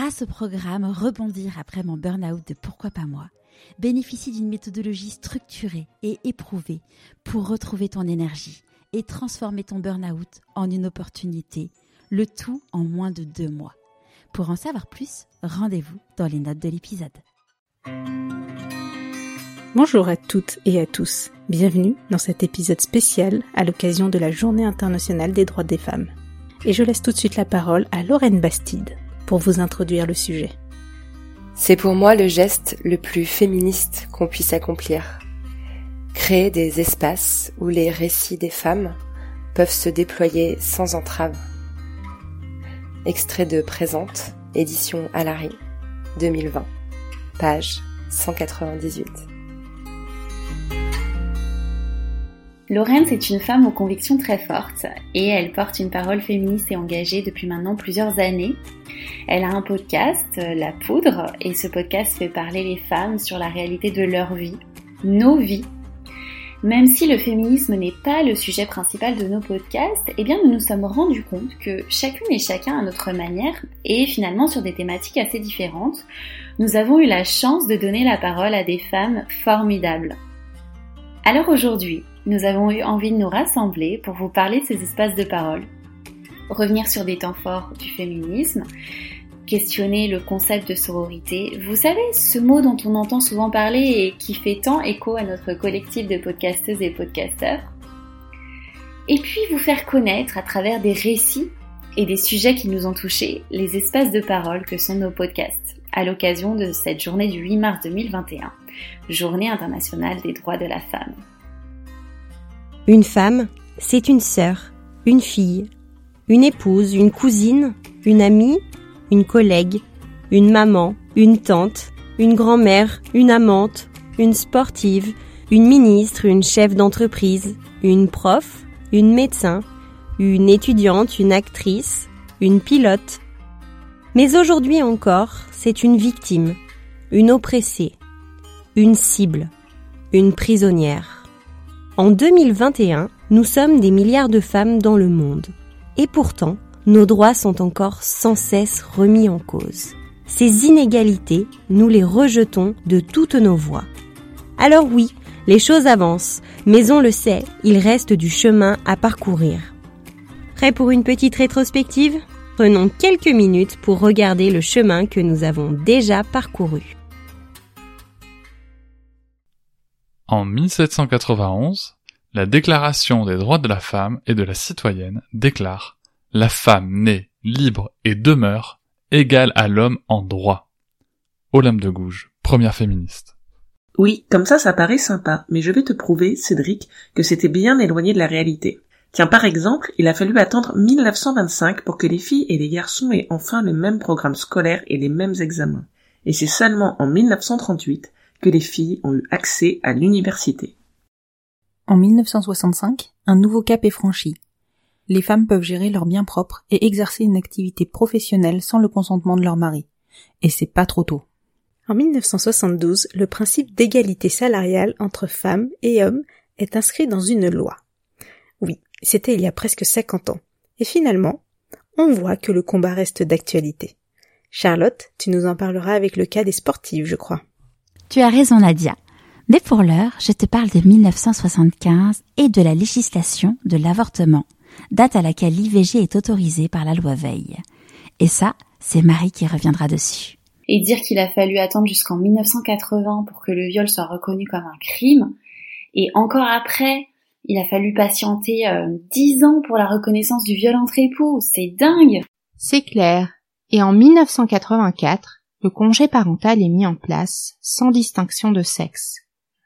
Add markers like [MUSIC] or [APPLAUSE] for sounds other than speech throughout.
grâce au programme Rebondir après mon burn-out de Pourquoi pas moi, bénéficie d'une méthodologie structurée et éprouvée pour retrouver ton énergie et transformer ton burn-out en une opportunité, le tout en moins de deux mois. Pour en savoir plus, rendez-vous dans les notes de l'épisode. Bonjour à toutes et à tous, bienvenue dans cet épisode spécial à l'occasion de la Journée internationale des droits des femmes. Et je laisse tout de suite la parole à Lorraine Bastide pour vous introduire le sujet. C'est pour moi le geste le plus féministe qu'on puisse accomplir. Créer des espaces où les récits des femmes peuvent se déployer sans entrave. Extrait de Présente, édition Alary, 2020, page 198. Laurence est une femme aux convictions très fortes et elle porte une parole féministe et engagée depuis maintenant plusieurs années. Elle a un podcast, La Poudre, et ce podcast fait parler les femmes sur la réalité de leur vie, nos vies. Même si le féminisme n'est pas le sujet principal de nos podcasts, eh bien nous nous sommes rendus compte que chacune et chacun à notre manière, et finalement sur des thématiques assez différentes, nous avons eu la chance de donner la parole à des femmes formidables. Alors aujourd'hui, nous avons eu envie de nous rassembler pour vous parler de ces espaces de parole, revenir sur des temps forts du féminisme, questionner le concept de sororité. Vous savez, ce mot dont on entend souvent parler et qui fait tant écho à notre collectif de podcasteuses et podcasteurs. Et puis vous faire connaître à travers des récits et des sujets qui nous ont touchés les espaces de parole que sont nos podcasts à l'occasion de cette journée du 8 mars 2021, journée internationale des droits de la femme. Une femme, c'est une sœur, une fille, une épouse, une cousine, une amie, une collègue, une maman, une tante, une grand-mère, une amante, une sportive, une ministre, une chef d'entreprise, une prof, une médecin, une étudiante, une actrice, une pilote. Mais aujourd'hui encore, c'est une victime, une oppressée, une cible, une prisonnière. En 2021, nous sommes des milliards de femmes dans le monde. Et pourtant, nos droits sont encore sans cesse remis en cause. Ces inégalités, nous les rejetons de toutes nos voix. Alors oui, les choses avancent, mais on le sait, il reste du chemin à parcourir. Prêt pour une petite rétrospective? Prenons quelques minutes pour regarder le chemin que nous avons déjà parcouru. En 1791, la Déclaration des droits de la femme et de la citoyenne déclare La femme naît libre et demeure égale à l'homme en droit. Olympe de Gouges, première féministe. Oui, comme ça, ça paraît sympa, mais je vais te prouver, Cédric, que c'était bien éloigné de la réalité. Tiens, par exemple, il a fallu attendre 1925 pour que les filles et les garçons aient enfin le même programme scolaire et les mêmes examens. Et c'est seulement en 1938 que les filles ont eu accès à l'université. En 1965, un nouveau cap est franchi. Les femmes peuvent gérer leurs biens propres et exercer une activité professionnelle sans le consentement de leur mari. Et c'est pas trop tôt. En 1972, le principe d'égalité salariale entre femmes et hommes est inscrit dans une loi. Oui, c'était il y a presque 50 ans. Et finalement, on voit que le combat reste d'actualité. Charlotte, tu nous en parleras avec le cas des sportives, je crois. Tu as raison Nadia. Mais pour l'heure, je te parle de 1975 et de la législation de l'avortement, date à laquelle l'IVG est autorisée par la loi Veil. Et ça, c'est Marie qui reviendra dessus. Et dire qu'il a fallu attendre jusqu'en 1980 pour que le viol soit reconnu comme un crime, et encore après, il a fallu patienter euh, dix ans pour la reconnaissance du viol entre époux, c'est dingue C'est clair. Et en 1984, le congé parental est mis en place sans distinction de sexe.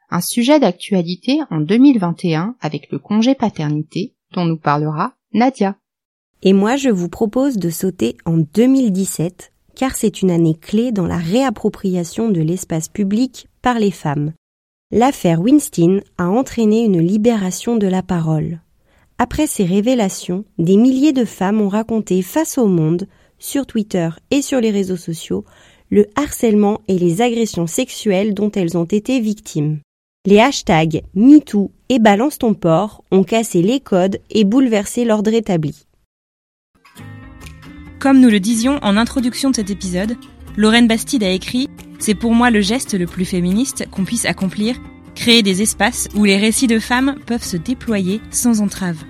Un sujet d'actualité en 2021 avec le congé paternité dont nous parlera Nadia. Et moi, je vous propose de sauter en 2017 car c'est une année clé dans la réappropriation de l'espace public par les femmes. L'affaire Winston a entraîné une libération de la parole. Après ces révélations, des milliers de femmes ont raconté face au monde, sur Twitter et sur les réseaux sociaux, le harcèlement et les agressions sexuelles dont elles ont été victimes. Les hashtags MeToo et Balance ton port ont cassé les codes et bouleversé l'ordre établi. Comme nous le disions en introduction de cet épisode, Lorraine Bastide a écrit C'est pour moi le geste le plus féministe qu'on puisse accomplir, créer des espaces où les récits de femmes peuvent se déployer sans entrave.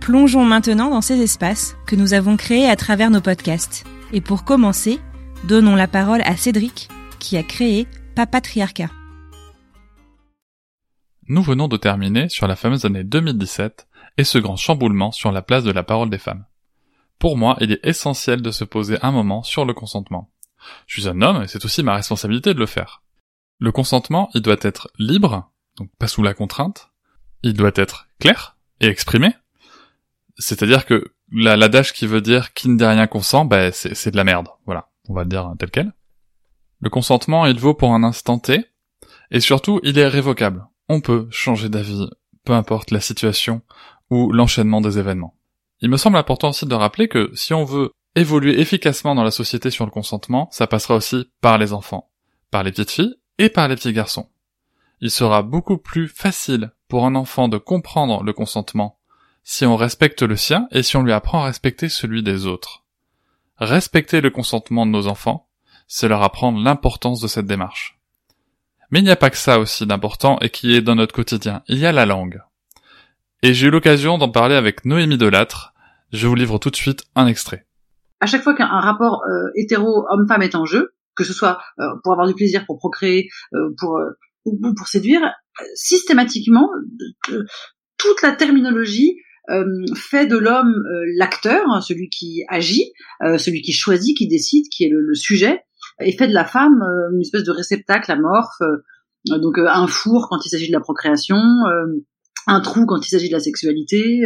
Plongeons maintenant dans ces espaces que nous avons créés à travers nos podcasts. Et pour commencer, donnons la parole à Cédric, qui a créé Papatriarcat. Nous venons de terminer sur la fameuse année 2017 et ce grand chamboulement sur la place de la parole des femmes. Pour moi, il est essentiel de se poser un moment sur le consentement. Je suis un homme et c'est aussi ma responsabilité de le faire. Le consentement, il doit être libre, donc pas sous la contrainte. Il doit être clair et exprimé. C'est-à-dire que l'adage qui veut dire qui ne dit rien consent, ben c'est de la merde. Voilà, on va dire tel quel. Le consentement, il vaut pour un instant T, et surtout, il est révocable. On peut changer d'avis, peu importe la situation ou l'enchaînement des événements. Il me semble important aussi de rappeler que si on veut évoluer efficacement dans la société sur le consentement, ça passera aussi par les enfants, par les petites filles et par les petits garçons. Il sera beaucoup plus facile pour un enfant de comprendre le consentement si on respecte le sien et si on lui apprend à respecter celui des autres. Respecter le consentement de nos enfants, c'est leur apprendre l'importance de cette démarche. Mais il n'y a pas que ça aussi d'important et qui est dans notre quotidien, il y a la langue. Et j'ai eu l'occasion d'en parler avec Noémie Delattre, je vous livre tout de suite un extrait. À chaque fois qu'un rapport euh, hétéro homme-femme est en jeu, que ce soit euh, pour avoir du plaisir, pour procréer, euh, ou pour séduire, systématiquement, toute la terminologie fait de l'homme l'acteur, hein, celui qui agit, celui qui choisit, qui décide, qui est le, sujet, et fait de la femme une espèce de réceptacle amorphe, donc un four quand il s'agit de la procréation, un trou quand il s'agit de la sexualité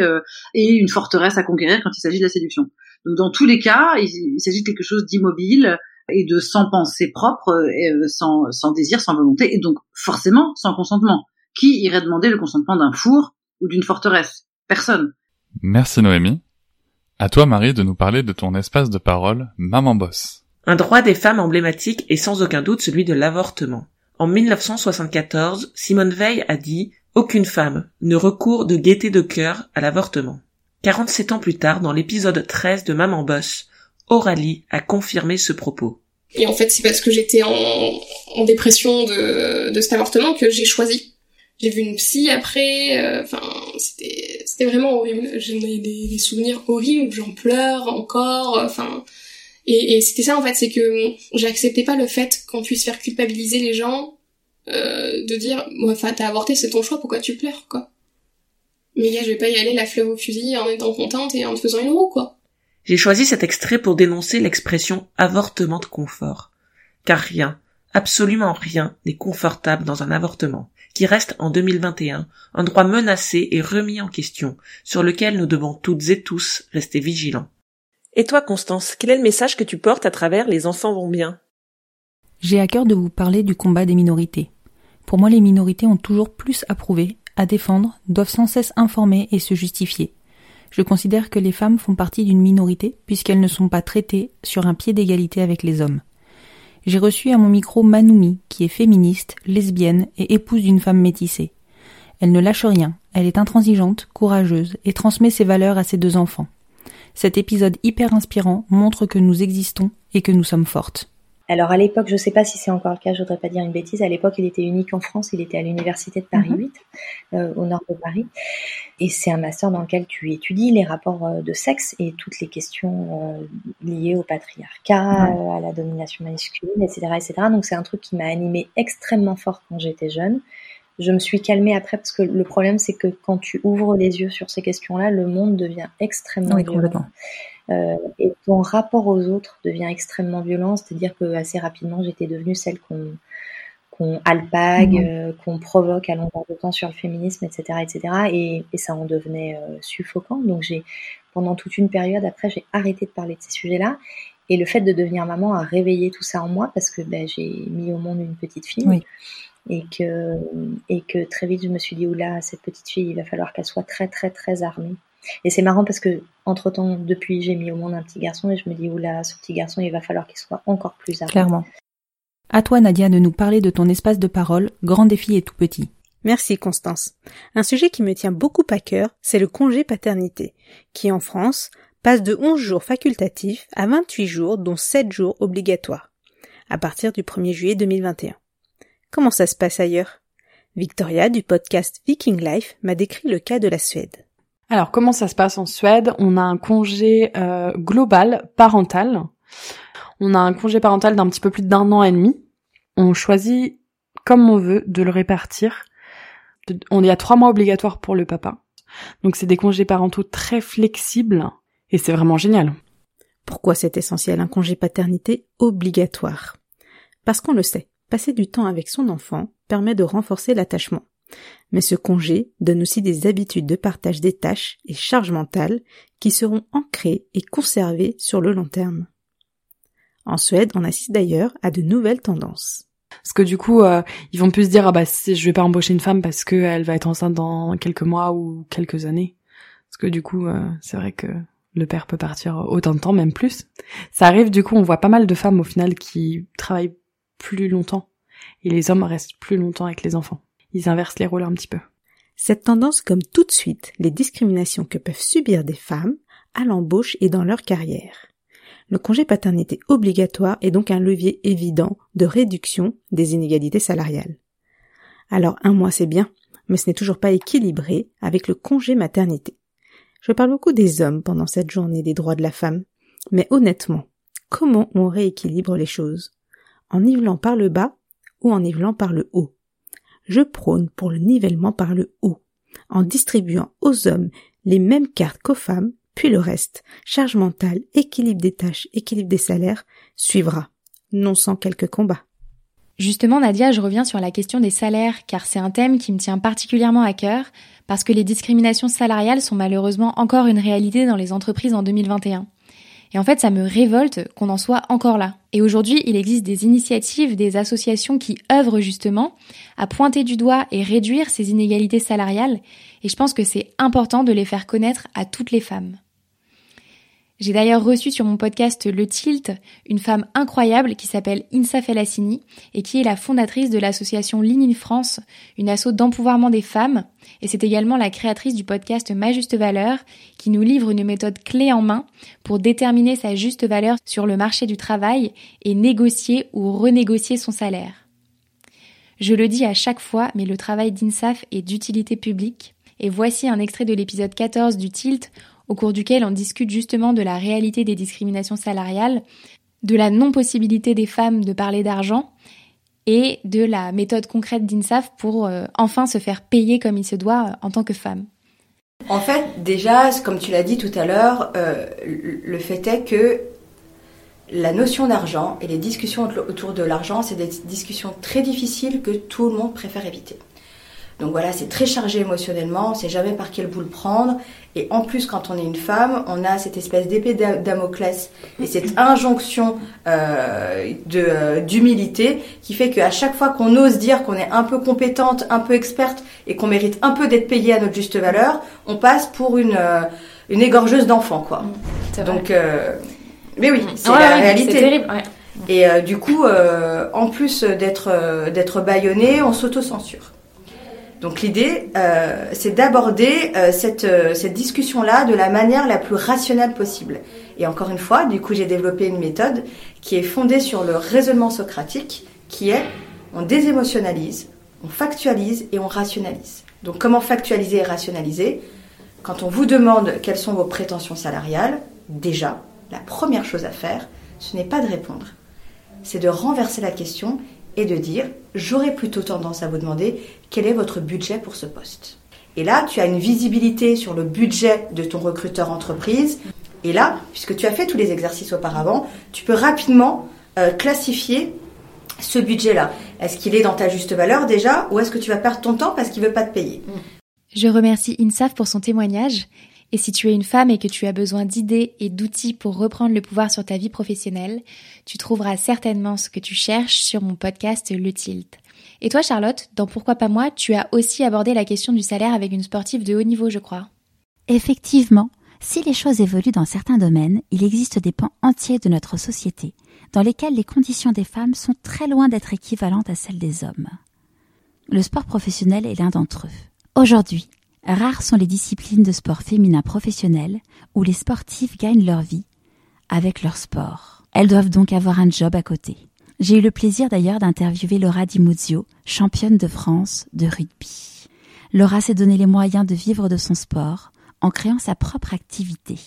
et une forteresse à conquérir quand il s'agit de la séduction. Donc dans tous les cas, il, s'agit de quelque chose d'immobile et de sans pensée propre, sans, sans désir, sans volonté, et donc forcément sans consentement. Qui irait demander le consentement d'un four ou d'une forteresse? Personne. Merci Noémie. À toi Marie de nous parler de ton espace de parole Maman Boss. Un droit des femmes emblématique est sans aucun doute celui de l'avortement. En 1974, Simone Veil a dit aucune femme ne recourt de gaieté de cœur à l'avortement. 47 ans plus tard, dans l'épisode 13 de Maman Boss, Aurélie a confirmé ce propos. Et en fait, c'est parce que j'étais en, dépression de, de cet avortement que j'ai choisi. J'ai vu une psy après, euh, enfin, c'était, c'était vraiment horrible. J'ai des, des souvenirs horribles, j'en pleure encore, enfin, et, et c'était ça en fait, c'est que j'acceptais pas le fait qu'on puisse faire culpabiliser les gens euh, de dire enfin t'as avorté c'est ton choix pourquoi tu pleures quoi? Mais gars je vais pas y aller la fleur au fusil en étant contente et en te faisant une roue quoi. J'ai choisi cet extrait pour dénoncer l'expression avortement de confort car rien absolument rien n'est confortable dans un avortement qui reste en 2021 un droit menacé et remis en question sur lequel nous devons toutes et tous rester vigilants et toi Constance quel est le message que tu portes à travers les enfants vont bien? J'ai à cœur de vous parler du combat des minorités. Pour moi, les minorités ont toujours plus à prouver, à défendre, doivent sans cesse informer et se justifier. Je considère que les femmes font partie d'une minorité puisqu'elles ne sont pas traitées sur un pied d'égalité avec les hommes. J'ai reçu à mon micro Manoumi, qui est féministe, lesbienne et épouse d'une femme métissée. Elle ne lâche rien, elle est intransigeante, courageuse et transmet ses valeurs à ses deux enfants. Cet épisode hyper inspirant montre que nous existons et que nous sommes fortes. Alors à l'époque, je ne sais pas si c'est encore le cas, je voudrais pas dire une bêtise. À l'époque, il était unique en France. Il était à l'université de Paris 8, mhm. euh, au nord de Paris. Et c'est un master dans lequel tu étudies les rapports euh, de sexe et toutes les questions euh, liées au patriarcat, à la domination masculine, etc., etc. Donc c'est un truc qui m'a animé extrêmement fort quand j'étais jeune. Je me suis calmée après parce que le problème c'est que quand tu ouvres les yeux sur ces questions-là, le monde devient extrêmement oui, violent. Euh, et ton rapport aux autres devient extrêmement violent, c'est-à-dire que assez rapidement j'étais devenue celle qu'on qu'on alpague, mmh. euh, qu'on provoque à longueur de temps sur le féminisme, etc., etc. Et, et ça en devenait euh, suffocant. Donc j'ai, pendant toute une période après, j'ai arrêté de parler de ces sujets-là. Et le fait de devenir maman a réveillé tout ça en moi parce que ben, j'ai mis au monde une petite fille. Et que, et que très vite je me suis dit, oula, cette petite fille, il va falloir qu'elle soit très très très armée et c'est marrant parce que entre temps, depuis, j'ai mis au monde un petit garçon et je me dis, oula, ce petit garçon, il va falloir qu'il soit encore plus armé. Clairement. À toi, Nadia, de nous parler de ton espace de parole, grand défi et tout petit. Merci Constance. Un sujet qui me tient beaucoup à cœur, c'est le congé paternité, qui en France passe de 11 jours facultatifs à 28 jours, dont 7 jours obligatoires, à partir du 1er juillet 2021. Comment ça se passe ailleurs? Victoria du podcast Viking Life m'a décrit le cas de la Suède. Alors comment ça se passe en Suède? On a un congé euh, global parental. On a un congé parental d'un petit peu plus d'un an et demi. On choisit comme on veut de le répartir. On est à trois mois obligatoires pour le papa. Donc c'est des congés parentaux très flexibles et c'est vraiment génial. Pourquoi c'est essentiel un congé paternité obligatoire? Parce qu'on le sait, passer du temps avec son enfant permet de renforcer l'attachement. Mais ce congé donne aussi des habitudes de partage des tâches et charges mentales qui seront ancrées et conservées sur le long terme. En Suède, on assiste d'ailleurs à de nouvelles tendances. Parce que du coup, euh, ils vont plus se dire ah bah je vais pas embaucher une femme parce qu'elle va être enceinte dans quelques mois ou quelques années. Parce que du coup, euh, c'est vrai que le père peut partir autant de temps, même plus. Ça arrive du coup, on voit pas mal de femmes au final qui travaillent plus longtemps et les hommes restent plus longtemps avec les enfants. Ils inversent les rôles un petit peu. Cette tendance comme tout de suite les discriminations que peuvent subir des femmes à l'embauche et dans leur carrière. Le congé paternité obligatoire est donc un levier évident de réduction des inégalités salariales. Alors un mois c'est bien, mais ce n'est toujours pas équilibré avec le congé maternité. Je parle beaucoup des hommes pendant cette journée des droits de la femme, mais honnêtement, comment on rééquilibre les choses? En nivelant par le bas ou en nivelant par le haut Je prône pour le nivellement par le haut, en distribuant aux hommes les mêmes cartes qu'aux femmes puis le reste, charge mentale, équilibre des tâches, équilibre des salaires, suivra, non sans quelques combats. Justement, Nadia, je reviens sur la question des salaires, car c'est un thème qui me tient particulièrement à cœur, parce que les discriminations salariales sont malheureusement encore une réalité dans les entreprises en 2021. Et en fait, ça me révolte qu'on en soit encore là. Et aujourd'hui, il existe des initiatives, des associations qui œuvrent justement à pointer du doigt et réduire ces inégalités salariales. Et je pense que c'est important de les faire connaître à toutes les femmes. J'ai d'ailleurs reçu sur mon podcast Le Tilt une femme incroyable qui s'appelle Insa Felassini et qui est la fondatrice de l'association Ligne in France, une asso d'empouvoirment des femmes. Et c'est également la créatrice du podcast Ma Juste Valeur qui nous livre une méthode clé en main pour déterminer sa juste valeur sur le marché du travail et négocier ou renégocier son salaire. Je le dis à chaque fois, mais le travail d'INSAF est d'utilité publique. Et voici un extrait de l'épisode 14 du Tilt au cours duquel on discute justement de la réalité des discriminations salariales, de la non-possibilité des femmes de parler d'argent et de la méthode concrète d'INSAF pour euh, enfin se faire payer comme il se doit euh, en tant que femme. En fait, déjà, comme tu l'as dit tout à l'heure, euh, le fait est que la notion d'argent et les discussions autour de l'argent, c'est des discussions très difficiles que tout le monde préfère éviter. Donc voilà, c'est très chargé émotionnellement, on ne sait jamais par quel bout le prendre. Et en plus, quand on est une femme, on a cette espèce d'épée Damoclès et cette [LAUGHS] injonction euh, euh, d'humilité qui fait qu'à chaque fois qu'on ose dire qu'on est un peu compétente, un peu experte et qu'on mérite un peu d'être payée à notre juste valeur, on passe pour une, euh, une égorgeuse d'enfants, quoi. Donc, mais oui, c'est la réalité. Terrible, Et du coup, en plus d'être d'être on s'auto-censure. Donc l'idée, euh, c'est d'aborder euh, cette, euh, cette discussion-là de la manière la plus rationnelle possible. Et encore une fois, du coup, j'ai développé une méthode qui est fondée sur le raisonnement socratique, qui est on désémotionnalise, on factualise et on rationalise. Donc comment factualiser et rationaliser? Quand on vous demande quelles sont vos prétentions salariales, déjà, la première chose à faire, ce n'est pas de répondre, c'est de renverser la question et de dire j'aurais plutôt tendance à vous demander quel est votre budget pour ce poste. Et là, tu as une visibilité sur le budget de ton recruteur entreprise. Et là, puisque tu as fait tous les exercices auparavant, tu peux rapidement euh, classifier ce budget-là. Est-ce qu'il est dans ta juste valeur déjà ou est-ce que tu vas perdre ton temps parce qu'il veut pas te payer? Je remercie INSAF pour son témoignage et si tu es une femme et que tu as besoin d'idées et d'outils pour reprendre le pouvoir sur ta vie professionnelle, tu trouveras certainement ce que tu cherches sur mon podcast Le Tilt. Et toi Charlotte, dans Pourquoi pas moi, tu as aussi abordé la question du salaire avec une sportive de haut niveau, je crois. Effectivement, si les choses évoluent dans certains domaines, il existe des pans entiers de notre société dans lesquels les conditions des femmes sont très loin d'être équivalentes à celles des hommes. Le sport professionnel est l'un d'entre eux. Aujourd'hui, Rares sont les disciplines de sport féminin professionnel où les sportifs gagnent leur vie avec leur sport. Elles doivent donc avoir un job à côté. J'ai eu le plaisir d'ailleurs d'interviewer Laura Di Muzio, championne de France de rugby. Laura s'est donné les moyens de vivre de son sport en créant sa propre activité.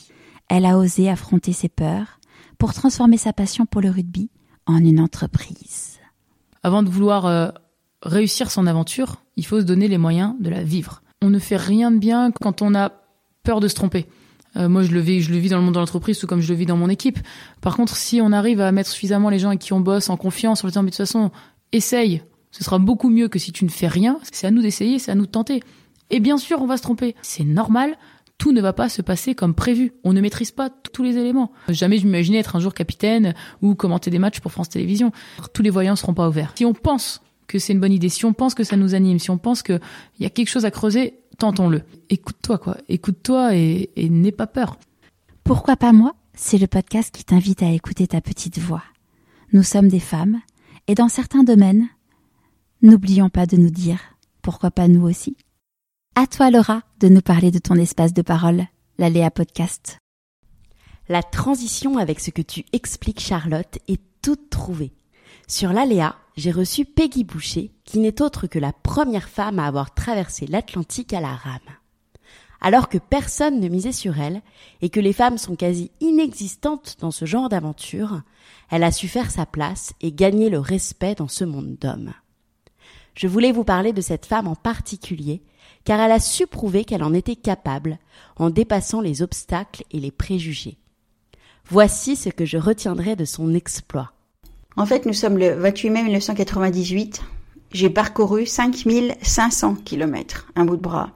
Elle a osé affronter ses peurs pour transformer sa passion pour le rugby en une entreprise. Avant de vouloir euh, réussir son aventure, il faut se donner les moyens de la vivre. On ne fait rien de bien quand on a peur de se tromper. Euh, moi, je le vis, je le vis dans le monde de l'entreprise, tout comme je le vis dans mon équipe. Par contre, si on arrive à mettre suffisamment les gens avec qui on bosse en confiance, en leur disant, mais de toute façon, essaye. Ce sera beaucoup mieux que si tu ne fais rien. C'est à nous d'essayer, c'est à nous de tenter. Et bien sûr, on va se tromper. C'est normal. Tout ne va pas se passer comme prévu. On ne maîtrise pas tous les éléments. Jamais je m'imaginais être un jour capitaine ou commenter des matchs pour France Télévisions. Tous les voyants seront pas ouverts. Si on pense que c'est une bonne idée, si on pense que ça nous anime, si on pense qu'il y a quelque chose à creuser, tentons-le. Écoute-toi, quoi. Écoute-toi et, et n'aie pas peur. Pourquoi pas moi? C'est le podcast qui t'invite à écouter ta petite voix. Nous sommes des femmes, et dans certains domaines, n'oublions pas de nous dire pourquoi pas nous aussi. À toi, Laura, de nous parler de ton espace de parole, la Léa Podcast. La transition avec ce que tu expliques, Charlotte, est toute trouvée. Sur l'Aléa, j'ai reçu Peggy Boucher, qui n'est autre que la première femme à avoir traversé l'Atlantique à la rame. Alors que personne ne misait sur elle, et que les femmes sont quasi inexistantes dans ce genre d'aventure, elle a su faire sa place et gagner le respect dans ce monde d'hommes. Je voulais vous parler de cette femme en particulier, car elle a su prouver qu'elle en était capable, en dépassant les obstacles et les préjugés. Voici ce que je retiendrai de son exploit. En fait, nous sommes le 28 mai 1998. J'ai parcouru 5500 kilomètres, un bout de bras.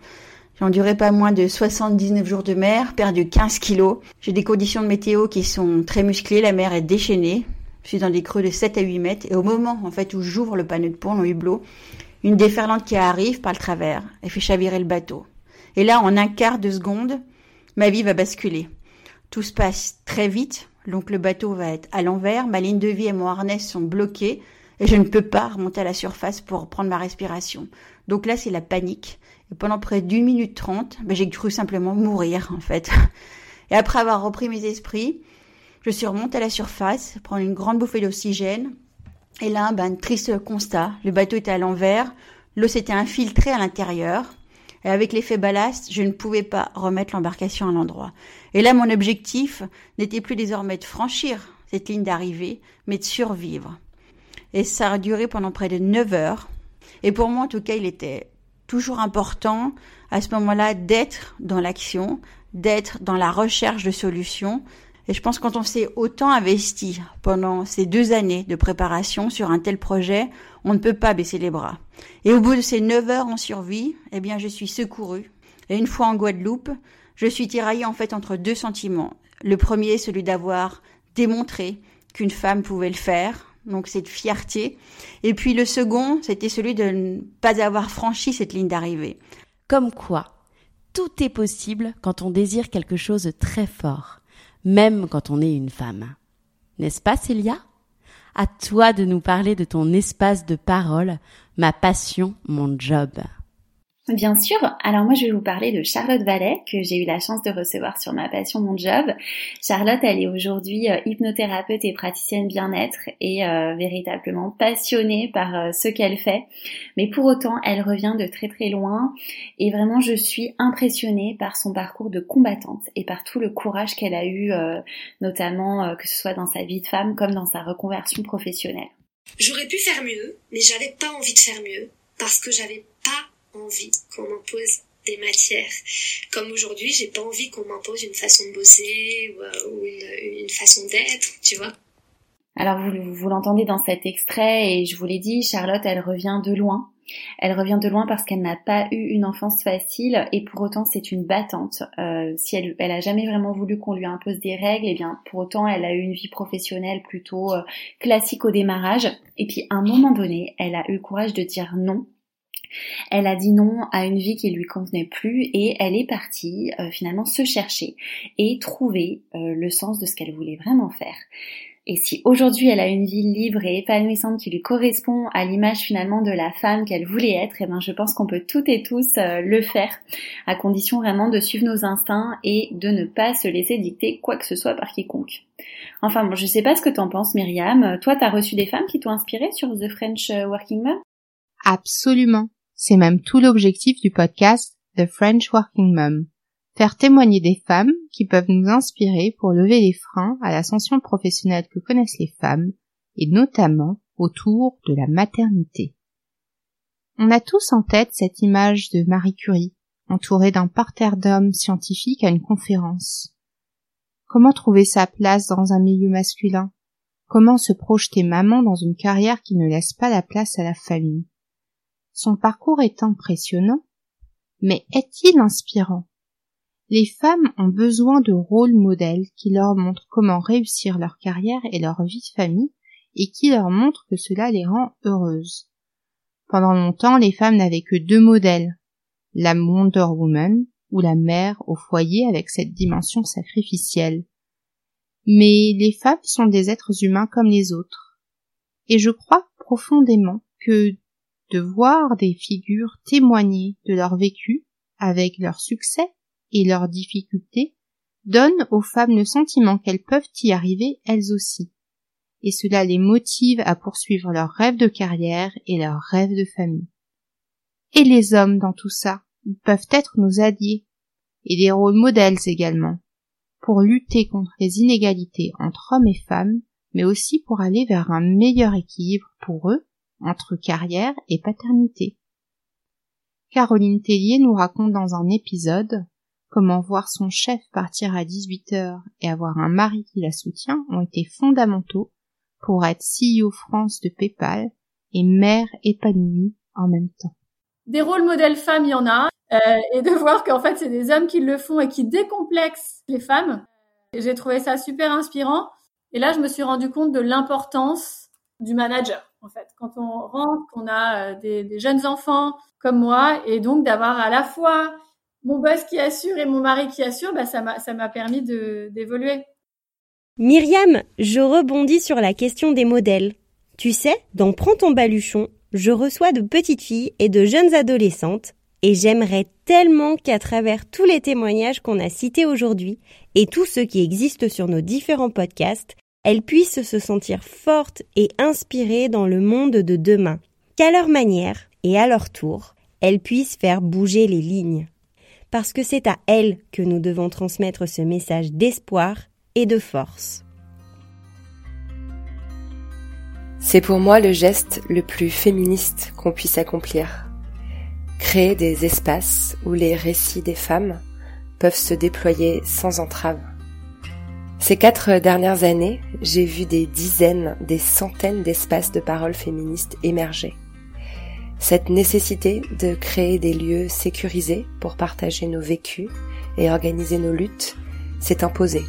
J'ai enduré pas moins de 79 jours de mer, perdu 15 kilos. J'ai des conditions de météo qui sont très musclées, la mer est déchaînée. Je suis dans des creux de 7 à 8 mètres et au moment en fait où j'ouvre le panneau de pont, le hublot, une déferlante qui arrive par le travers et fait chavirer le bateau. Et là, en un quart de seconde, ma vie va basculer. Tout se passe très vite, donc le bateau va être à l'envers, ma ligne de vie et mon harnais sont bloqués et je ne peux pas remonter à la surface pour prendre ma respiration. Donc là, c'est la panique. Et pendant près d'une minute trente, ben, j'ai cru simplement mourir, en fait. Et après avoir repris mes esprits, je suis remontée à la surface, prendre une grande bouffée d'oxygène. Et là, ben, triste constat. Le bateau était à l'envers. L'eau s'était infiltrée à l'intérieur. Et avec l'effet ballast, je ne pouvais pas remettre l'embarcation à l'endroit. Et là, mon objectif n'était plus désormais de franchir cette ligne d'arrivée, mais de survivre. Et ça a duré pendant près de 9 heures. Et pour moi, en tout cas, il était toujours important à ce moment-là d'être dans l'action, d'être dans la recherche de solutions. Et je pense que quand on s'est autant investi pendant ces deux années de préparation sur un tel projet, on ne peut pas baisser les bras. Et au bout de ces 9 heures en survie, eh bien, je suis secourue. Et une fois en Guadeloupe, je suis tiraillée en fait entre deux sentiments. Le premier, celui d'avoir démontré qu'une femme pouvait le faire, donc cette fierté. Et puis le second, c'était celui de ne pas avoir franchi cette ligne d'arrivée. Comme quoi, tout est possible quand on désire quelque chose de très fort, même quand on est une femme. N'est-ce pas, Célia? À toi de nous parler de ton espace de parole, ma passion, mon job. Bien sûr. Alors moi, je vais vous parler de Charlotte Vallet, que j'ai eu la chance de recevoir sur ma passion, mon job. Charlotte, elle est aujourd'hui euh, hypnothérapeute et praticienne bien-être et euh, véritablement passionnée par euh, ce qu'elle fait. Mais pour autant, elle revient de très très loin et vraiment, je suis impressionnée par son parcours de combattante et par tout le courage qu'elle a eu, notamment que ce soit dans sa vie de femme comme dans sa reconversion professionnelle. J'aurais pu faire mieux, mais j'avais pas envie de faire mieux parce que j'avais pas envie qu'on m'impose des matières. Comme aujourd'hui, j'ai pas envie qu'on m'impose une façon de bosser ou, euh, une, façon d'être, tu vois. Alors vous, vous l'entendez dans cet extrait et je vous l'ai dit, Charlotte, elle revient de loin. Elle revient de loin parce qu'elle n'a pas eu une enfance facile et pour autant c'est une battante. Euh, si elle, elle a jamais vraiment voulu qu'on lui impose des règles, et eh bien pour autant elle a eu une vie professionnelle plutôt euh, classique au démarrage. Et puis à un moment donné, elle a eu le courage de dire non elle a dit non à une vie qui lui convenait plus et elle est partie euh, finalement se chercher et trouver euh, le sens de ce qu'elle voulait vraiment faire. Et si aujourd'hui elle a une vie libre et épanouissante qui lui correspond à l'image finalement de la femme qu'elle voulait être, eh ben je pense qu'on peut toutes et tous euh, le faire, à condition vraiment de suivre nos instincts et de ne pas se laisser dicter quoi que ce soit par quiconque. Enfin bon, je sais pas ce que t'en penses Myriam. Toi, t'as reçu des femmes qui t'ont inspiré sur The French Working Mom? Absolument. C'est même tout l'objectif du podcast The French Working Mom faire témoigner des femmes qui peuvent nous inspirer pour lever les freins à l'ascension professionnelle que connaissent les femmes, et notamment autour de la maternité. On a tous en tête cette image de Marie Curie, entourée d'un parterre d'hommes scientifiques à une conférence. Comment trouver sa place dans un milieu masculin? Comment se projeter maman dans une carrière qui ne laisse pas la place à la famille? Son parcours est impressionnant, mais est-il inspirant? Les femmes ont besoin de rôles modèles qui leur montrent comment réussir leur carrière et leur vie de famille et qui leur montrent que cela les rend heureuses. Pendant longtemps, les femmes n'avaient que deux modèles, la Wonder Woman ou la mère au foyer avec cette dimension sacrificielle. Mais les femmes sont des êtres humains comme les autres. Et je crois profondément que de voir des figures témoigner de leur vécu avec leur succès et leurs difficultés donnent aux femmes le sentiment qu'elles peuvent y arriver elles aussi. Et cela les motive à poursuivre leurs rêves de carrière et leurs rêves de famille. Et les hommes dans tout ça, peuvent être nos alliés, et des rôles modèles également, pour lutter contre les inégalités entre hommes et femmes, mais aussi pour aller vers un meilleur équilibre pour eux entre carrière et paternité. Caroline Tellier nous raconte dans un épisode comment voir son chef partir à 18 heures et avoir un mari qui la soutient ont été fondamentaux pour être CEO France de PayPal et mère épanouie en même temps. Des rôles modèles femmes, il y en a, euh, et de voir qu'en fait c'est des hommes qui le font et qui décomplexent les femmes. J'ai trouvé ça super inspirant. Et là, je me suis rendu compte de l'importance du manager, en fait. Quand on rentre, qu'on a euh, des, jeunes enfants comme moi, et donc d'avoir à la fois mon boss qui assure et mon mari qui assure, bah, ça m'a, ça m'a permis d'évoluer. Myriam, je rebondis sur la question des modèles. Tu sais, dans Prends ton baluchon, je reçois de petites filles et de jeunes adolescentes et j'aimerais tellement qu'à travers tous les témoignages qu'on a cités aujourd'hui et tous ceux qui existent sur nos différents podcasts, elles puissent se sentir fortes et inspirées dans le monde de demain. Qu'à leur manière et à leur tour, elles puissent faire bouger les lignes parce que c'est à elle que nous devons transmettre ce message d'espoir et de force. C'est pour moi le geste le plus féministe qu'on puisse accomplir. Créer des espaces où les récits des femmes peuvent se déployer sans entrave. Ces quatre dernières années, j'ai vu des dizaines, des centaines d'espaces de parole féministes émerger. Cette nécessité de créer des lieux sécurisés pour partager nos vécus et organiser nos luttes s'est imposée.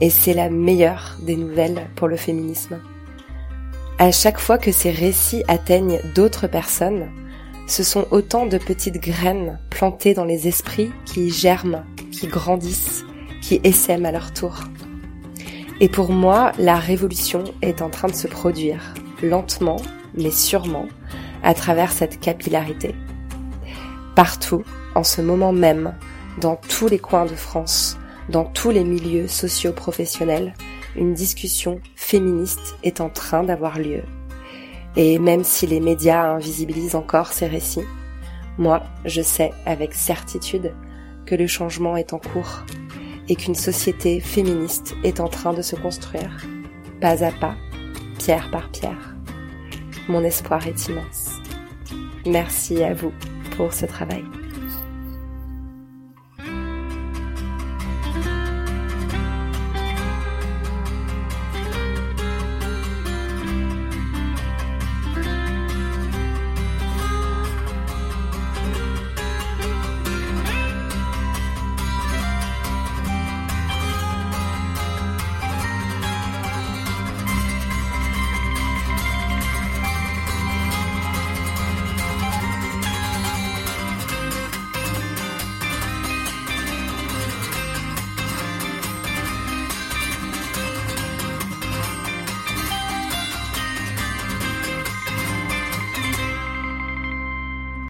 Et c'est la meilleure des nouvelles pour le féminisme. À chaque fois que ces récits atteignent d'autres personnes, ce sont autant de petites graines plantées dans les esprits qui germent, qui grandissent, qui essaiment à leur tour. Et pour moi, la révolution est en train de se produire, lentement, mais sûrement, à travers cette capillarité. Partout, en ce moment même, dans tous les coins de France, dans tous les milieux socio-professionnels, une discussion féministe est en train d'avoir lieu. Et même si les médias invisibilisent encore ces récits, moi, je sais avec certitude que le changement est en cours et qu'une société féministe est en train de se construire, pas à pas, pierre par pierre. Mon espoir est immense. Merci à vous pour ce travail.